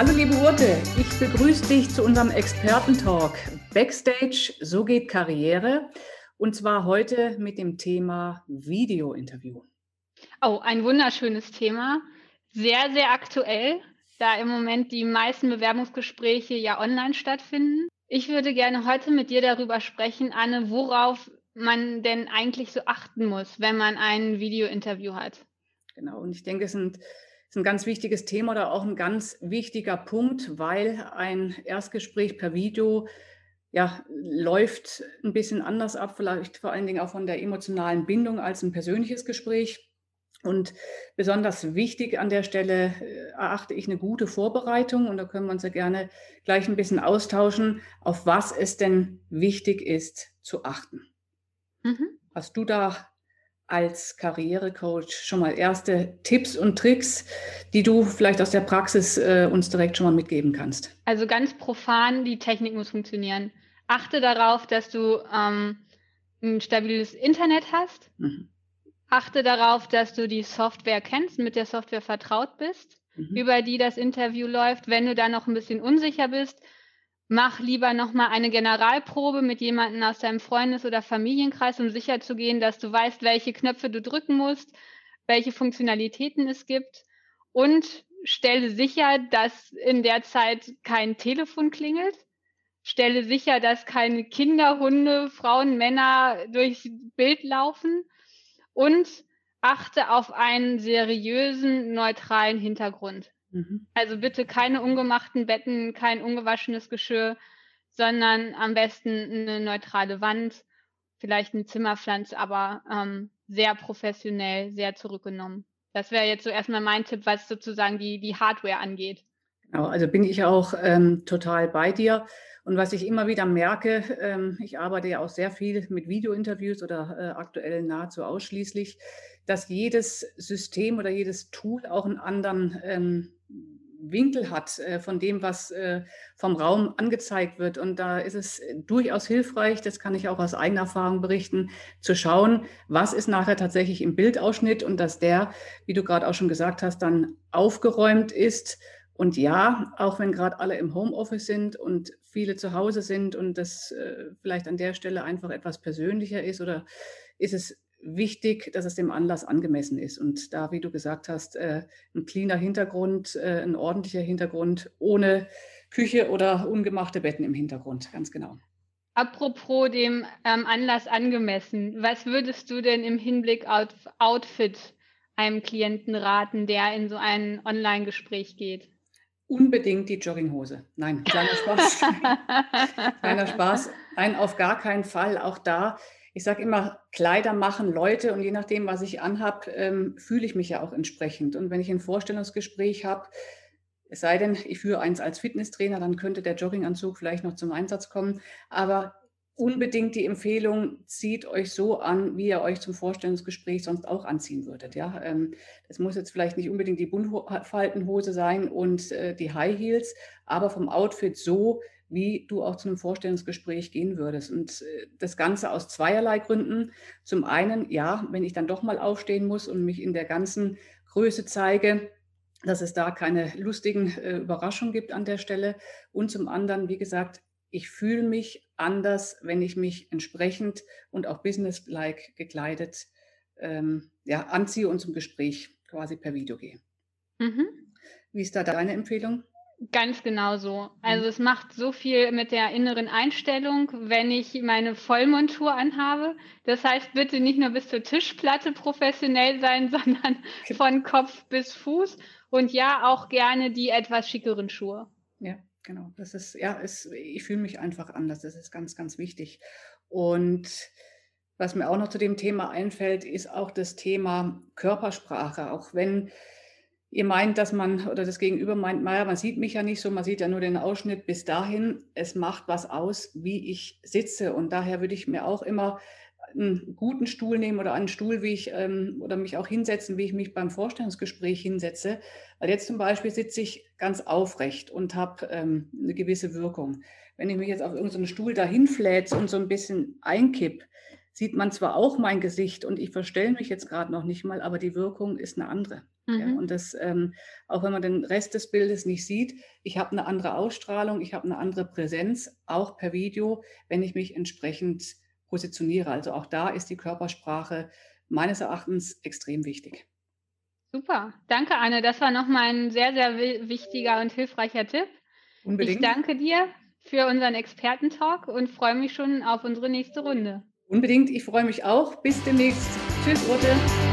Hallo liebe Urte, ich begrüße dich zu unserem Expertentalk Backstage, so geht Karriere. Und zwar heute mit dem Thema Video-Interview. Oh, ein wunderschönes Thema. Sehr, sehr aktuell, da im Moment die meisten Bewerbungsgespräche ja online stattfinden. Ich würde gerne heute mit dir darüber sprechen, Anne, worauf man denn eigentlich so achten muss, wenn man ein Video-Interview hat. Genau, und ich denke, es sind ist ein ganz wichtiges Thema oder auch ein ganz wichtiger Punkt, weil ein Erstgespräch per Video ja, läuft ein bisschen anders ab, vielleicht vor allen Dingen auch von der emotionalen Bindung als ein persönliches Gespräch. Und besonders wichtig an der Stelle äh, erachte ich eine gute Vorbereitung und da können wir uns ja gerne gleich ein bisschen austauschen, auf was es denn wichtig ist zu achten. Mhm. Hast du da als Karrierecoach schon mal erste Tipps und Tricks, die du vielleicht aus der Praxis äh, uns direkt schon mal mitgeben kannst? Also ganz profan, die Technik muss funktionieren. Achte darauf, dass du ähm, ein stabiles Internet hast. Mhm. Achte darauf, dass du die Software kennst, mit der Software vertraut bist, mhm. über die das Interview läuft. Wenn du da noch ein bisschen unsicher bist, mach lieber nochmal eine Generalprobe mit jemandem aus deinem Freundes- oder Familienkreis, um sicherzugehen, dass du weißt, welche Knöpfe du drücken musst, welche Funktionalitäten es gibt und stelle sicher, dass in der Zeit kein Telefon klingelt. Stelle sicher, dass keine Kinder, Hunde, Frauen, Männer durchs Bild laufen und achte auf einen seriösen, neutralen Hintergrund. Mhm. Also bitte keine ungemachten Betten, kein ungewaschenes Geschirr, sondern am besten eine neutrale Wand, vielleicht eine Zimmerpflanze, aber ähm, sehr professionell, sehr zurückgenommen. Das wäre jetzt so erstmal mein Tipp, was sozusagen die, die Hardware angeht. Genau, also bin ich auch ähm, total bei dir. Und was ich immer wieder merke, ähm, ich arbeite ja auch sehr viel mit Videointerviews oder äh, aktuell nahezu ausschließlich, dass jedes System oder jedes Tool auch einen anderen ähm, Winkel hat äh, von dem, was äh, vom Raum angezeigt wird. Und da ist es durchaus hilfreich, das kann ich auch aus eigener Erfahrung berichten, zu schauen, was ist nachher tatsächlich im Bildausschnitt und dass der, wie du gerade auch schon gesagt hast, dann aufgeräumt ist. Und ja, auch wenn gerade alle im Homeoffice sind und viele zu Hause sind und das äh, vielleicht an der Stelle einfach etwas persönlicher ist oder ist es wichtig, dass es dem Anlass angemessen ist. Und da, wie du gesagt hast, äh, ein cleaner Hintergrund, äh, ein ordentlicher Hintergrund ohne Küche oder ungemachte Betten im Hintergrund, ganz genau. Apropos dem ähm, Anlass angemessen, was würdest du denn im Hinblick auf Outfit einem Klienten raten, der in so ein Online-Gespräch geht? Unbedingt die Jogginghose. Nein, kleiner Spaß. kleiner Spaß. Nein, auf gar keinen Fall. Auch da ich sage immer, Kleider machen Leute und je nachdem, was ich anhab, ähm, fühle ich mich ja auch entsprechend. Und wenn ich ein Vorstellungsgespräch habe, es sei denn, ich führe eins als Fitnesstrainer, dann könnte der Jogginganzug vielleicht noch zum Einsatz kommen. Aber unbedingt die Empfehlung, zieht euch so an, wie ihr euch zum Vorstellungsgespräch sonst auch anziehen würdet. Ja, ähm, das muss jetzt vielleicht nicht unbedingt die Buntfaltenhose sein und äh, die High Heels, aber vom Outfit so, wie du auch zu einem Vorstellungsgespräch gehen würdest. Und äh, das Ganze aus zweierlei Gründen. Zum einen, ja, wenn ich dann doch mal aufstehen muss und mich in der ganzen Größe zeige, dass es da keine lustigen äh, Überraschungen gibt an der Stelle. Und zum anderen, wie gesagt, ich fühle mich anders, wenn ich mich entsprechend und auch businesslike gekleidet ähm, ja, anziehe und zum Gespräch quasi per Video gehe. Mhm. Wie ist da deine Empfehlung? Ganz genau so. Also mhm. es macht so viel mit der inneren Einstellung, wenn ich meine Vollmontur anhabe. Das heißt, bitte nicht nur bis zur Tischplatte professionell sein, sondern von Kopf bis Fuß. Und ja, auch gerne die etwas schickeren Schuhe. Ja, genau. Das ist, ja, ist, ich fühle mich einfach anders. Das ist ganz, ganz wichtig. Und was mir auch noch zu dem Thema einfällt, ist auch das Thema Körpersprache. Auch wenn ihr meint, dass man oder das Gegenüber meint, naja, man sieht mich ja nicht so, man sieht ja nur den Ausschnitt bis dahin. Es macht was aus, wie ich sitze. Und daher würde ich mir auch immer einen guten Stuhl nehmen oder einen Stuhl, wie ich ähm, oder mich auch hinsetzen, wie ich mich beim Vorstellungsgespräch hinsetze. Weil jetzt zum Beispiel sitze ich ganz aufrecht und habe ähm, eine gewisse Wirkung. Wenn ich mich jetzt auf irgendeinen Stuhl dahin flätze und so ein bisschen einkipp, sieht man zwar auch mein Gesicht und ich verstelle mich jetzt gerade noch nicht mal, aber die Wirkung ist eine andere. Mhm. Ja, und das, ähm, auch wenn man den Rest des Bildes nicht sieht, ich habe eine andere Ausstrahlung, ich habe eine andere Präsenz, auch per Video, wenn ich mich entsprechend positioniere. Also auch da ist die Körpersprache meines Erachtens extrem wichtig. Super, danke Anne. Das war nochmal ein sehr, sehr wichtiger und hilfreicher Tipp. Unbedingt. Ich danke dir für unseren Expertentalk und freue mich schon auf unsere nächste Runde. Unbedingt, ich freue mich auch. Bis demnächst. Tschüss, Ute.